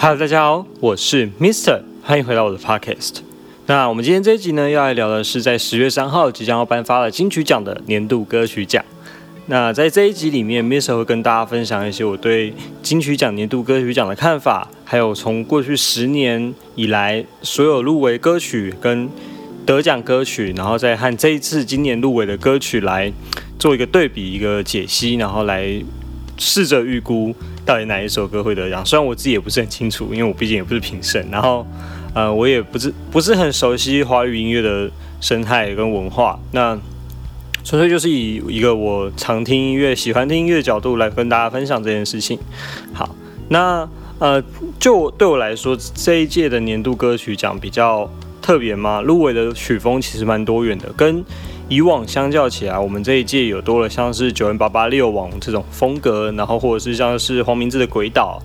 Hello，大家好，我是 Mister，欢迎回到我的 Podcast。那我们今天这一集呢，要来聊的是在十月三号即将要颁发了金曲奖的年度歌曲奖。那在这一集里面，Mister 会跟大家分享一些我对金曲奖年度歌曲奖的看法，还有从过去十年以来所有入围歌曲跟得奖歌曲，然后再和这一次今年入围的歌曲来做一个对比、一个解析，然后来试着预估到底哪一首歌会得奖。虽然我自己也不是很清楚，因为我毕竟也不是评审，然后呃，我也不是不是很熟悉华语音乐的生态跟文化。那纯粹就是以一个我常听音乐、喜欢听音乐的角度来跟大家分享这件事情。好，那呃，就对我来说，这一届的年度歌曲奖比较。特别吗？入围的曲风其实蛮多元的，跟以往相较起来，我们这一届有多了像是九人八八六网这种风格，然后或者是像是黄明志的《鬼岛》，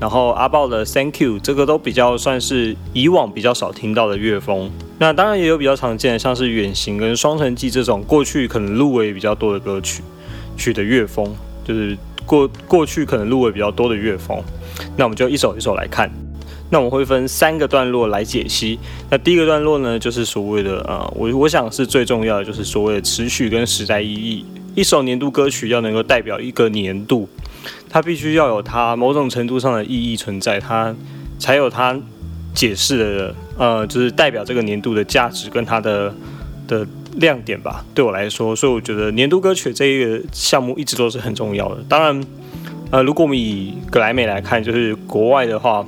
然后阿豹的《Thank You》，这个都比较算是以往比较少听到的乐风。那当然也有比较常见的，像是《远行》跟《双城记》这种过去可能入围比较多的歌曲曲的乐风，就是过过去可能入围比较多的乐风。那我们就一首一首来看。那我们会分三个段落来解析。那第一个段落呢，就是所谓的呃，我我想是最重要的，就是所谓的持续跟时代意义。一首年度歌曲要能够代表一个年度，它必须要有它某种程度上的意义存在，它才有它解释的呃，就是代表这个年度的价值跟它的的亮点吧。对我来说，所以我觉得年度歌曲这一个项目一直都是很重要的。当然，呃，如果我们以格莱美来看，就是国外的话。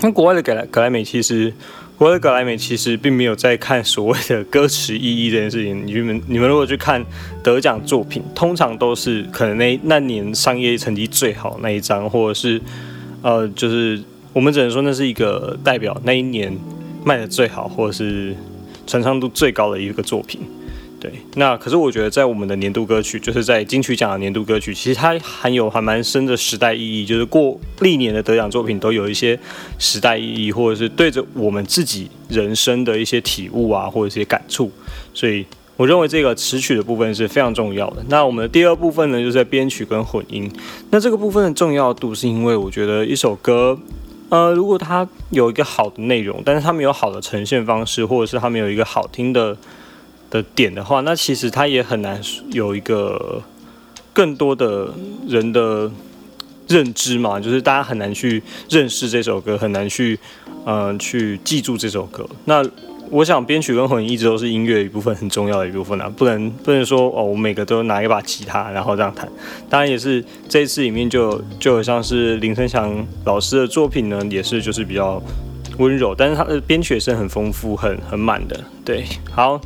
那国外的格莱格莱美其实，国外的格莱美其实并没有在看所谓的歌词意义这件事情。你们你们如果去看得奖作品，通常都是可能那那年商业成绩最好那一张，或者是呃，就是我们只能说那是一个代表那一年卖的最好，或者是传唱度最高的一个作品。对，那可是我觉得在我们的年度歌曲，就是在金曲奖的年度歌曲，其实它含有还蛮深的时代意义，就是过历年的得奖作品都有一些时代意义，或者是对着我们自己人生的一些体悟啊，或者一些感触，所以我认为这个词曲的部分是非常重要的。那我们的第二部分呢，就是在编曲跟混音。那这个部分的重要度是因为我觉得一首歌，呃，如果它有一个好的内容，但是它没有好的呈现方式，或者是它没有一个好听的。的点的话，那其实他也很难有一个更多的人的认知嘛，就是大家很难去认识这首歌，很难去嗯去记住这首歌。那我想编曲跟混音一直都是音乐一部分很重要的一部分啊，不能不能说哦，我每个都拿一把吉他然后这样弹。当然也是这一次里面就就像是林生祥老师的作品呢，也是就是比较。温柔，但是它的编曲也是很丰富、很很满的。对，好，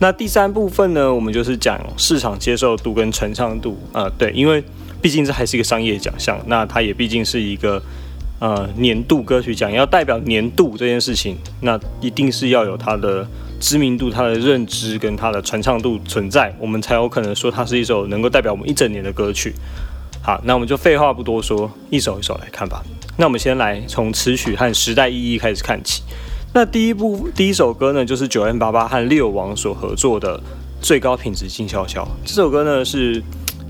那第三部分呢，我们就是讲市场接受度跟传唱度啊。对，因为毕竟这还是一个商业奖项，那它也毕竟是一个呃年度歌曲奖，要代表年度这件事情，那一定是要有它的知名度、它的认知跟它的传唱度存在，我们才有可能说它是一首能够代表我们一整年的歌曲。好，那我们就废话不多说，一首一首来看吧。那我们先来从词曲和时代意义开始看起。那第一部第一首歌呢，就是九 M 八八和六王所合作的《最高品质静悄悄》。这首歌呢是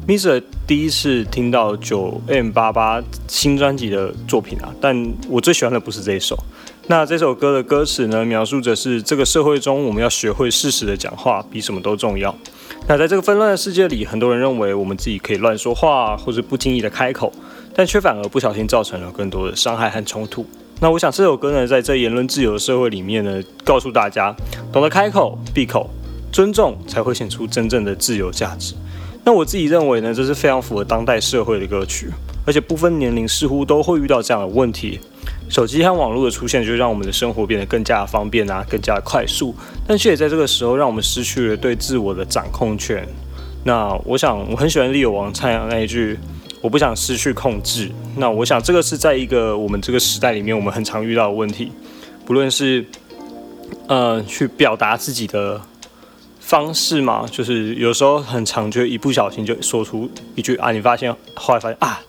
Mr 第一次听到九 M 八八新专辑的作品啊，但我最喜欢的不是这一首。那这首歌的歌词呢，描述着是这个社会中我们要学会适时的讲话，比什么都重要。那在这个纷乱的世界里，很多人认为我们自己可以乱说话，或者不经意的开口。但却反而不小心造成了更多的伤害和冲突。那我想这首歌呢，在这言论自由的社会里面呢，告诉大家，懂得开口闭口，尊重才会显出真正的自由价值。那我自己认为呢，这是非常符合当代社会的歌曲，而且不分年龄，似乎都会遇到这样的问题。手机和网络的出现，就让我们的生活变得更加方便啊，更加快速，但却也在这个时候让我们失去了对自我的掌控权。那我想，我很喜欢利友王灿阳那一句。我不想失去控制。那我想，这个是在一个我们这个时代里面，我们很常遇到的问题。不论是呃去表达自己的方式嘛，就是有时候很常就一不小心就说出一句啊，你发现后来发现啊，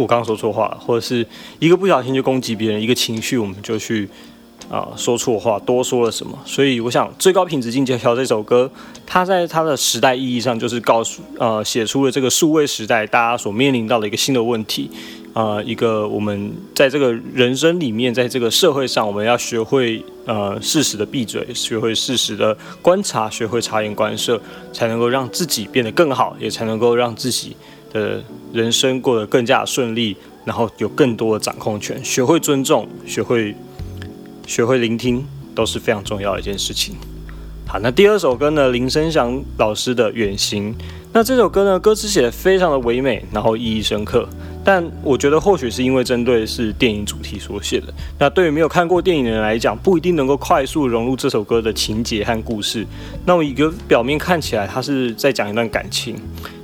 我刚刚说错话，或者是一个不小心就攻击别人，一个情绪我们就去啊说错话，多说了什么。所以我想，最高品质境界条这首歌，它在它的时代意义上，就是告诉呃写出了这个数位时代大家所面临到的一个新的问题。呃，一个我们在这个人生里面，在这个社会上，我们要学会呃适时的闭嘴，学会适时的观察，学会察言观色，才能够让自己变得更好，也才能够让自己的人生过得更加顺利，然后有更多的掌控权。学会尊重，学会学会聆听，都是非常重要的一件事情。好，那第二首歌呢，林声祥老师的《远行》。那这首歌呢，歌词写的非常的唯美，然后意义深刻。但我觉得或许是因为针对是电影主题所写的，那对于没有看过电影的人来讲，不一定能够快速融入这首歌的情节和故事。那么一个表面看起来，他是在讲一段感情，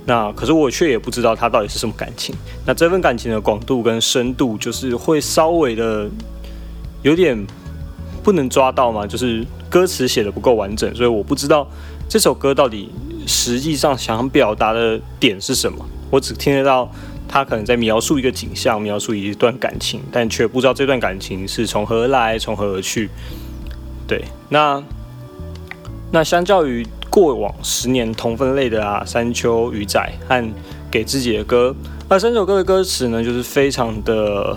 那可是我却也不知道他到底是什么感情。那这份感情的广度跟深度，就是会稍微的有点不能抓到嘛，就是歌词写的不够完整，所以我不知道这首歌到底实际上想表达的点是什么，我只听得到。他可能在描述一个景象，描述一段感情，但却不知道这段感情是从何而来，从何而去。对，那那相较于过往十年同分类的啊，《山丘》《鱼仔》和给自己的歌，那三首歌的歌词呢，就是非常的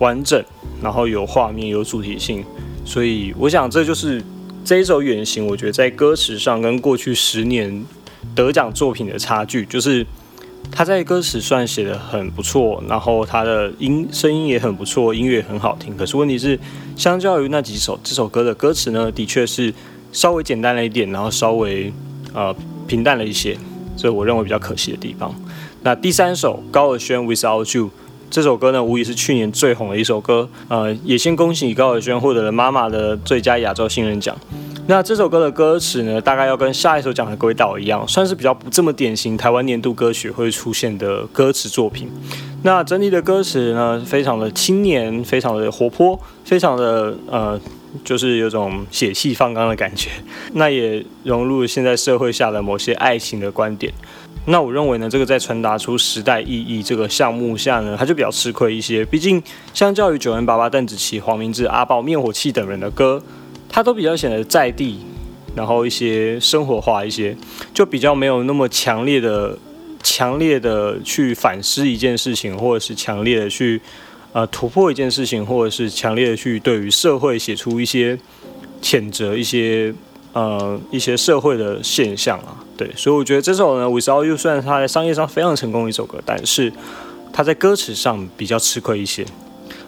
完整，然后有画面，有主题性。所以我想，这就是这一首《远行》，我觉得在歌词上跟过去十年得奖作品的差距，就是。他在歌词算写的很不错，然后他的音声音也很不错，音乐很好听。可是问题是，相较于那几首，这首歌的歌词呢，的确是稍微简单了一点，然后稍微呃平淡了一些，这我认为比较可惜的地方。那第三首高尔宣《Without You》这首歌呢，无疑是去年最红的一首歌。呃，也先恭喜高尔宣获得了妈妈的最佳亚洲新人奖。那这首歌的歌词呢，大概要跟下一首讲的《轨道》一样，算是比较不这么典型台湾年度歌曲会出现的歌词作品。那整体的歌词呢，非常的青年，非常的活泼，非常的呃，就是有种血气方刚的感觉。那也融入现在社会下的某些爱情的观点。那我认为呢，这个在传达出时代意义这个项目下呢，它就比较吃亏一些。毕竟相较于九零八八、邓紫棋、黄明志、阿豹、灭火器等人的歌。它都比较显得在地，然后一些生活化一些，就比较没有那么强烈的、强烈的去反思一件事情，或者是强烈的去呃突破一件事情，或者是强烈的去对于社会写出一些谴责、一些呃一些社会的现象啊。对，所以我觉得这首呢，Without You 虽然它在商业上非常成功的一首歌，但是它在歌词上比较吃亏一些。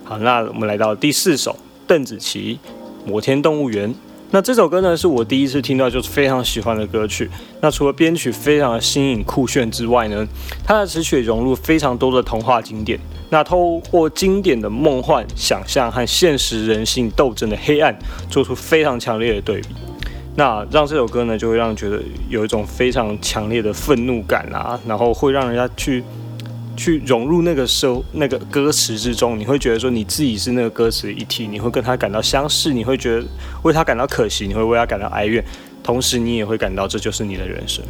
好，那我们来到第四首，邓紫棋。摩天动物园，那这首歌呢，是我第一次听到，就是非常喜欢的歌曲。那除了编曲非常的新颖酷炫之外呢，它的词曲融入非常多的童话经典。那透过经典的梦幻想象和现实人性斗争的黑暗，做出非常强烈的对比。那让这首歌呢，就会让人觉得有一种非常强烈的愤怒感啊，然后会让人家去。去融入那个社那个歌词之中，你会觉得说你自己是那个歌词的一体，你会跟他感到相似，你会觉得为他感到可惜，你会为他感到哀怨，同时你也会感到这就是你的人生。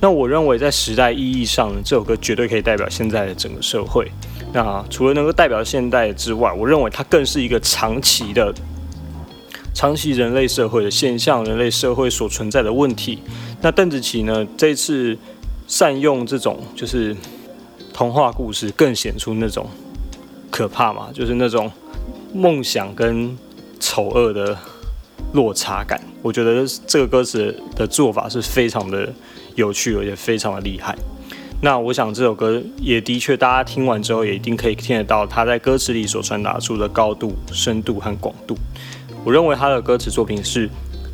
那我认为在时代意义上，这首歌绝对可以代表现在的整个社会。那除了能够代表现代之外，我认为它更是一个长期的、长期人类社会的现象，人类社会所存在的问题。那邓紫棋呢，这次善用这种就是。童话故事更显出那种可怕嘛，就是那种梦想跟丑恶的落差感。我觉得这个歌词的做法是非常的有趣，而且非常的厉害。那我想这首歌也的确，大家听完之后也一定可以听得到他在歌词里所传达出的高度、深度和广度。我认为他的歌词作品是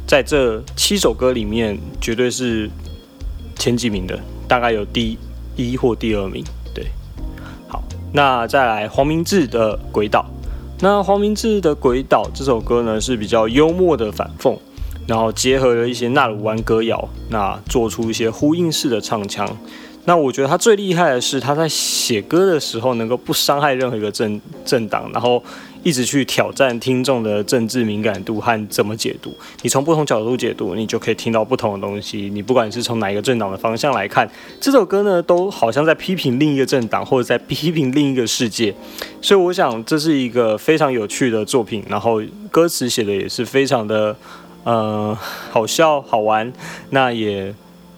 在这七首歌里面绝对是前几名的，大概有第一或第二名。那再来黄明志的《鬼岛》，那黄明志的《鬼岛》这首歌呢是比较幽默的反讽，然后结合了一些纳鲁湾歌谣，那做出一些呼应式的唱腔。那我觉得他最厉害的是他在写歌的时候能够不伤害任何一个政政党，然后一直去挑战听众的政治敏感度和怎么解读。你从不同角度解读，你就可以听到不同的东西。你不管是从哪一个政党的方向来看，这首歌呢，都好像在批评另一个政党，或者在批评另一个世界。所以我想这是一个非常有趣的作品，然后歌词写的也是非常的呃好笑好玩。那也。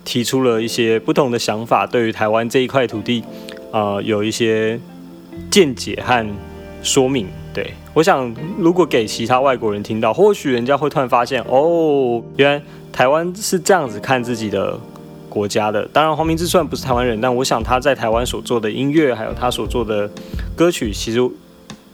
提出了一些不同的想法，对于台湾这一块土地，呃，有一些见解和说明。对我想，如果给其他外国人听到，或许人家会突然发现，哦，原来台湾是这样子看自己的国家的。当然，黄明志虽然不是台湾人，但我想他在台湾所做的音乐，还有他所做的歌曲，其实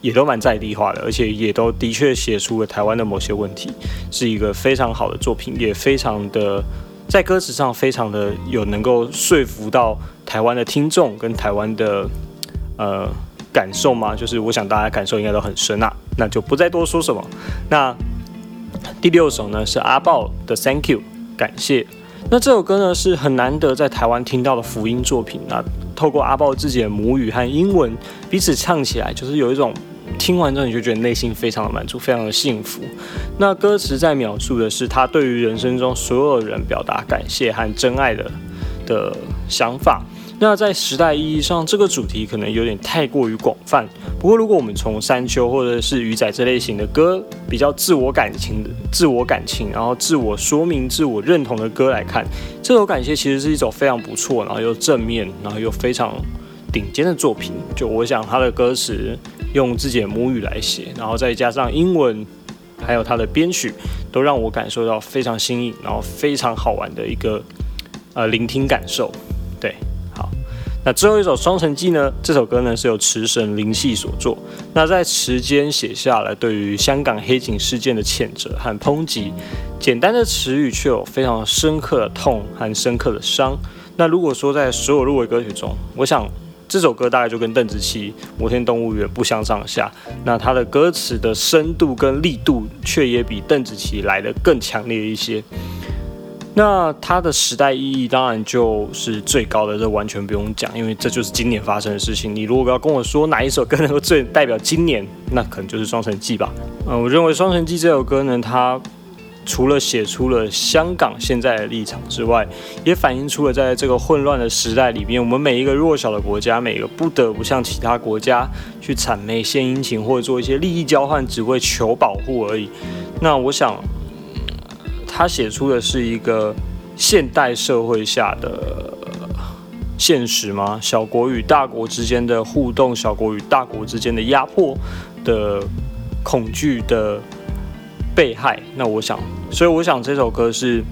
也都蛮在地化的，而且也都的确写出了台湾的某些问题，是一个非常好的作品，也非常的。在歌词上非常的有能够说服到台湾的听众跟台湾的呃感受吗？就是我想大家感受应该都很深啊，那就不再多说什么。那第六首呢是阿豹的 Thank You 感谢。那这首歌呢是很难得在台湾听到的福音作品那透过阿豹自己的母语和英文彼此唱起来，就是有一种。听完之后你就觉得内心非常的满足，非常的幸福。那歌词在描述的是他对于人生中所有人表达感谢和真爱的的想法。那在时代意义上，这个主题可能有点太过于广泛。不过，如果我们从山丘或者是鱼仔这类型的歌，比较自我感情的、自我感情，然后自我说明、自我认同的歌来看，这首感谢其实是一首非常不错，然后又正面，然后又非常顶尖的作品。就我想，他的歌词。用自己的母语来写，然后再加上英文，还有他的编曲，都让我感受到非常新颖，然后非常好玩的一个呃聆听感受。对，好，那最后一首《双城记》呢？这首歌呢是由池神灵系所作。那在词间写下了对于香港黑警事件的谴责和抨击，简单的词语却有非常深刻的痛和深刻的伤。那如果说在所有入围歌曲中，我想。这首歌大概就跟邓紫棋《摩天动物园》不相上下，那它的歌词的深度跟力度却也比邓紫棋来的更强烈一些。那它的时代意义当然就是最高的，这完全不用讲，因为这就是今年发生的事情。你如果要跟我说哪一首歌能够最代表今年，那可能就是《双城记》吧。嗯，我认为《双城记》这首歌呢，它。除了写出了香港现在的立场之外，也反映出了在这个混乱的时代里面，我们每一个弱小的国家，每个不得不向其他国家去谄媚献殷勤，或者做一些利益交换，只为求保护而已。那我想，他写出的是一个现代社会下的现实吗？小国与大国之间的互动，小国与大国之间的压迫的恐惧的。被害，那我想，所以我想这首歌是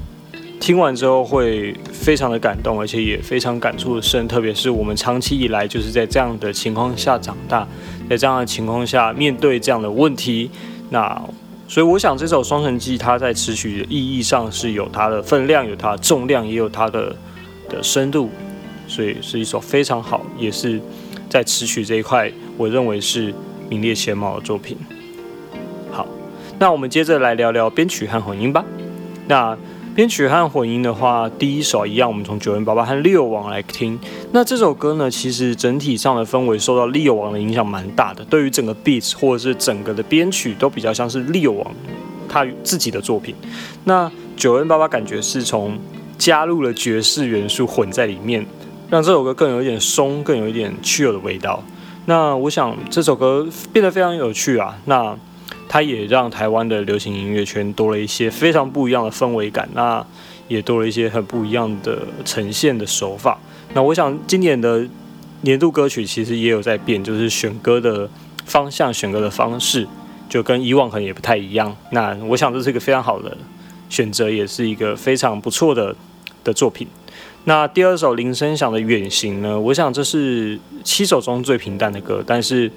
听完之后会非常的感动，而且也非常感触的深。特别是我们长期以来就是在这样的情况下长大，在这样的情况下面对这样的问题，那所以我想这首《双城记》它在词曲的意义上是有它的分量，有它的重量，也有它的的深度，所以是一首非常好，也是在词曲这一块我认为是名列前茅的作品。那我们接着来聊聊编曲和混音吧。那编曲和混音的话，第一首一样，我们从九元爸爸和利友王来听。那这首歌呢，其实整体上的氛围受到利友王的影响蛮大的，对于整个 beats 或者是整个的编曲都比较像是利友王他自己的作品。那九元爸爸感觉是从加入了爵士元素混在里面，让这首歌更有一点松，更有一点 chill 的味道。那我想这首歌变得非常有趣啊。那它也让台湾的流行音乐圈多了一些非常不一样的氛围感，那也多了一些很不一样的呈现的手法。那我想今年的年度歌曲其实也有在变，就是选歌的方向、选歌的方式，就跟以往可能也不太一样。那我想这是一个非常好的选择，也是一个非常不错的的作品。那第二首林声响的《远行》呢？我想这是七首中最平淡的歌，但是。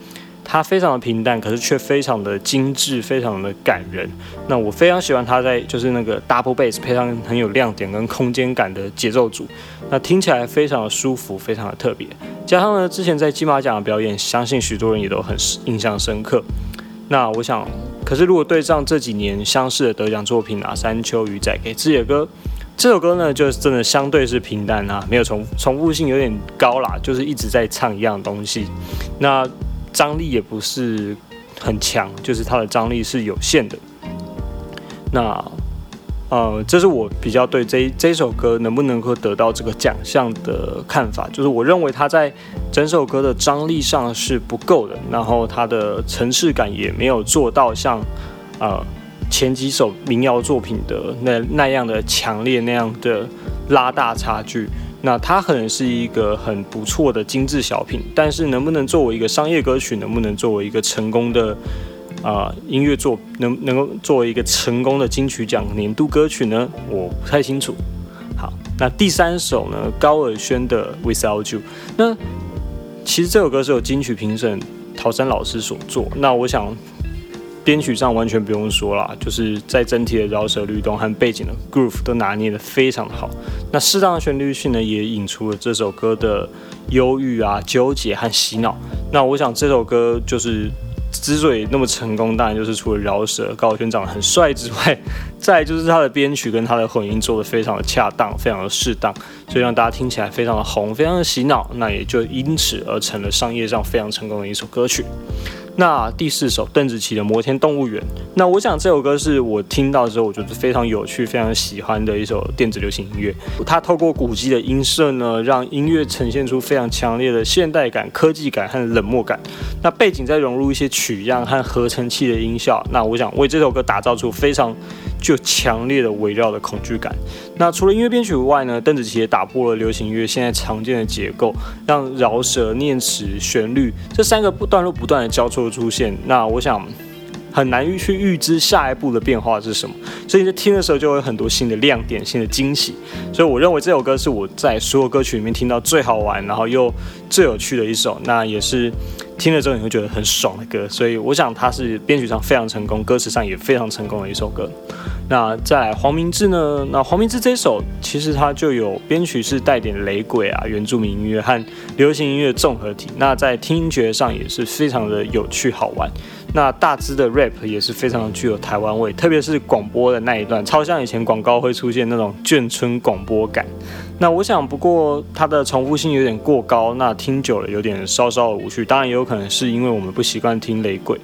它非常的平淡，可是却非常的精致，非常的感人。那我非常喜欢它在就是那个 double bass 配上很有亮点跟空间感的节奏组，那听起来非常的舒服，非常的特别。加上呢，之前在金马奖的表演，相信许多人也都很印象深刻。那我想，可是如果对上这几年相似的得奖作品啊，山丘鱼仔给自己的歌，这首歌呢，就是真的相对是平淡啊，没有重重复性有点高啦，就是一直在唱一样东西。那张力也不是很强，就是它的张力是有限的。那呃，这是我比较对这这首歌能不能够得到这个奖项的看法，就是我认为它在整首歌的张力上是不够的，然后它的层次感也没有做到像呃前几首民谣作品的那那样的强烈那样的拉大差距。那它可能是一个很不错的精致小品，但是能不能作为一个商业歌曲，能不能作为一个成功的？啊，音乐作能能够作为一个成功的金曲奖年度歌曲呢？我不太清楚。好，那第三首呢？高尔宣的《Without You》。那其实这首歌是由金曲评审陶山老师所作。那我想编曲上完全不用说了，就是在整体的饶舌律动和背景的 groove 都拿捏的非常的好。那适当的旋律性呢，也引出了这首歌的忧郁啊、纠结和洗脑。那我想这首歌就是。之所以那么成功，当然就是除了饶舌高晓轩长得很帅之外，再就是他的编曲跟他的混音做的非常的恰当，非常的适当，所以让大家听起来非常的红，非常的洗脑，那也就因此而成了商业上非常成功的一首歌曲。那第四首邓紫棋的《摩天动物园》，那我想这首歌是我听到之后我觉得非常有趣、非常喜欢的一首电子流行音乐。它透过鼓机的音色呢，让音乐呈现出非常强烈的现代感、科技感和冷漠感。那背景再融入一些取样和合成器的音效，那我想为这首歌打造出非常就强烈的围绕的恐惧感。那除了音乐编曲以外呢，邓紫棋也打破了流行音乐现在常见的结构，让饶舌、念词、旋律这三个不段落不断的交错出现。那我想很难预去预知下一步的变化是什么，所以在听的时候就会有很多新的亮点、新的惊喜。所以我认为这首歌是我在所有歌曲里面听到最好玩，然后又最有趣的一首。那也是听了之后你会觉得很爽的歌。所以我想它是编曲上非常成功，歌词上也非常成功的一首歌。那再来黄明志呢？那黄明志这首其实它就有编曲是带点雷鬼啊、原住民音乐和流行音乐综合体。那在听觉上也是非常的有趣好玩。那大支的 rap 也是非常具有台湾味，特别是广播的那一段，超像以前广告会出现那种眷村广播感。那我想，不过它的重复性有点过高，那听久了有点稍稍的无趣。当然也有可能是因为我们不习惯听雷鬼。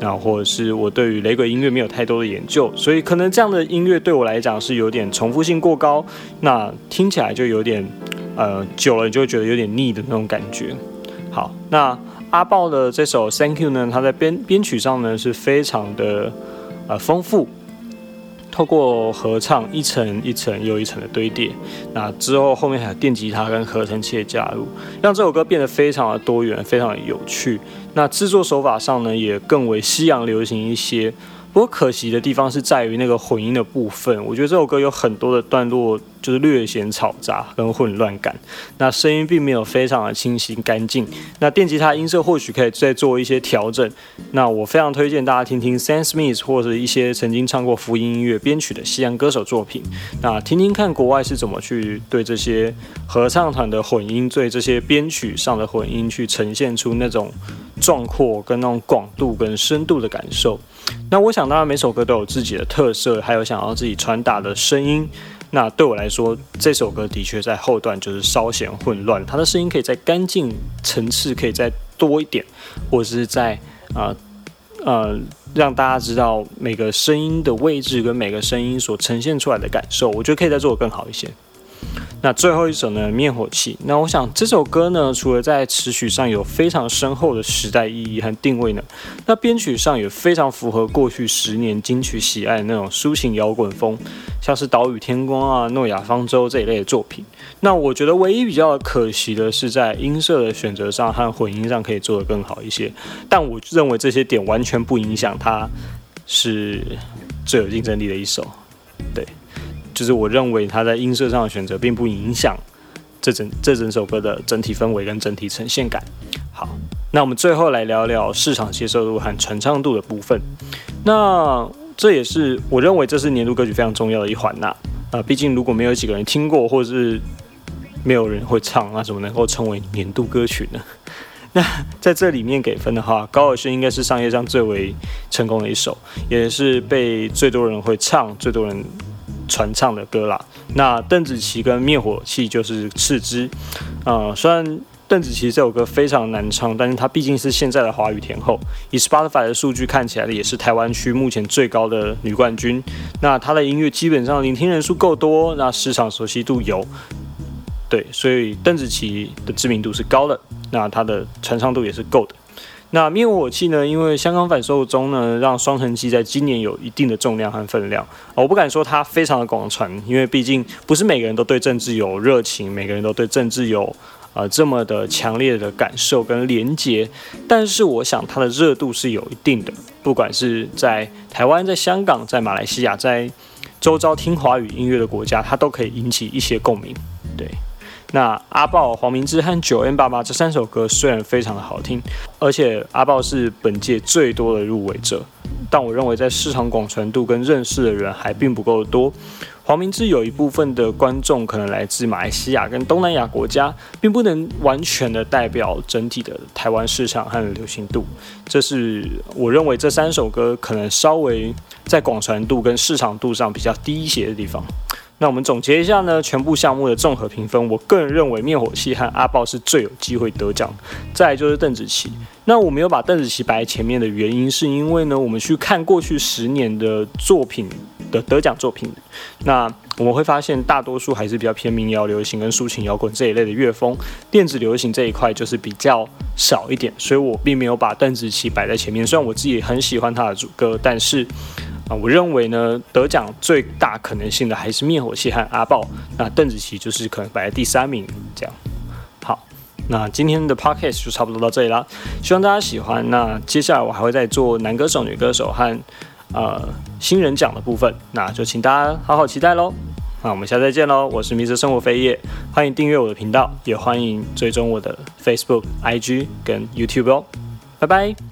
那或者是我对于雷鬼音乐没有太多的研究，所以可能这样的音乐对我来讲是有点重复性过高，那听起来就有点，呃，久了你就会觉得有点腻的那种感觉。好，那阿豹的这首 Thank You 呢，它在编编曲上呢是非常的呃丰富。透过合唱一层一层又一层的堆叠，那之后后面还有电吉他跟合成器的加入，让这首歌变得非常的多元，非常的有趣。那制作手法上呢，也更为西洋流行一些。不过可惜的地方是在于那个混音的部分，我觉得这首歌有很多的段落就是略显嘈杂跟混乱感，那声音并没有非常的清晰干净。那电吉他音色或许可以再做一些调整。那我非常推荐大家听听 Sam Smith 或者一些曾经唱过福音音乐编曲的西洋歌手作品，那听听看国外是怎么去对这些合唱团的混音，对这些编曲上的混音去呈现出那种壮阔跟那种广度跟深度的感受。那我想，当然每首歌都有自己的特色，还有想要自己传达的声音。那对我来说，这首歌的确在后段就是稍显混乱，它的声音可以再干净，层次可以再多一点，或者是在啊呃让大家知道每个声音的位置跟每个声音所呈现出来的感受，我觉得可以再做得更好一些。那最后一首呢？灭火器。那我想这首歌呢，除了在词曲上有非常深厚的时代意义和定位呢，那编曲上也非常符合过去十年金曲喜爱的那种抒情摇滚风，像是岛屿天光啊、诺亚方舟这一类的作品。那我觉得唯一比较可惜的是在音色的选择上和混音上可以做得更好一些，但我认为这些点完全不影响它是最有竞争力的一首。对。就是我认为它在音色上的选择并不影响这整这整首歌的整体氛围跟整体呈现感。好，那我们最后来聊聊市场接受度和传唱度的部分。那这也是我认为这是年度歌曲非常重要的一环呐。啊，毕竟如果没有几个人听过，或者是没有人会唱，那怎么能够称为年度歌曲呢？那在这里面给分的话，高尔宣应该是商业上最为成功的一首，也是被最多人会唱、最多人。传唱的歌啦。那邓紫棋跟灭火器就是次之。呃，虽然邓紫棋这首歌非常难唱，但是她毕竟是现在的华语天后。以 Spotify 的数据看起来，也是台湾区目前最高的女冠军。那她的音乐基本上聆听人数够多，那市场熟悉度有。对，所以邓紫棋的知名度是高的，那她的传唱度也是够的。那灭火器呢？因为香港反售中呢，让双城记在今年有一定的重量和分量。我不敢说它非常的广传，因为毕竟不是每个人都对政治有热情，每个人都对政治有呃这么的强烈的感受跟连结。但是我想它的热度是有一定的，不管是在台湾、在香港、在马来西亚、在周遭听华语音乐的国家，它都可以引起一些共鸣。对。那阿豹、黄明志和九 N 爸爸这三首歌虽然非常的好听，而且阿豹是本届最多的入围者，但我认为在市场广传度跟认识的人还并不够多。黄明志有一部分的观众可能来自马来西亚跟东南亚国家，并不能完全的代表整体的台湾市场和流行度。这是我认为这三首歌可能稍微在广传度跟市场度上比较低一些的地方。那我们总结一下呢，全部项目的综合评分，我个人认为灭火器和阿豹是最有机会得奖，再来就是邓紫棋。那我没有把邓紫棋摆在前面的原因，是因为呢，我们去看过去十年的作品的得奖作品，那我们会发现大多数还是比较偏民谣流行跟抒情摇滚这一类的乐风，电子流行这一块就是比较少一点，所以我并没有把邓紫棋摆在前面。虽然我自己很喜欢她的主歌，但是。我认为呢，得奖最大可能性的还是灭火器和阿豹。那邓紫棋就是可能摆在第三名这样。好，那今天的 podcast 就差不多到这里啦，希望大家喜欢。那接下来我还会再做男歌手、女歌手和呃新人奖的部分，那就请大家好好期待喽。那我们下次再见喽，我是迷失生活飞叶，欢迎订阅我的频道，也欢迎追踪我的 Facebook、IG 跟 YouTube 哦，拜拜。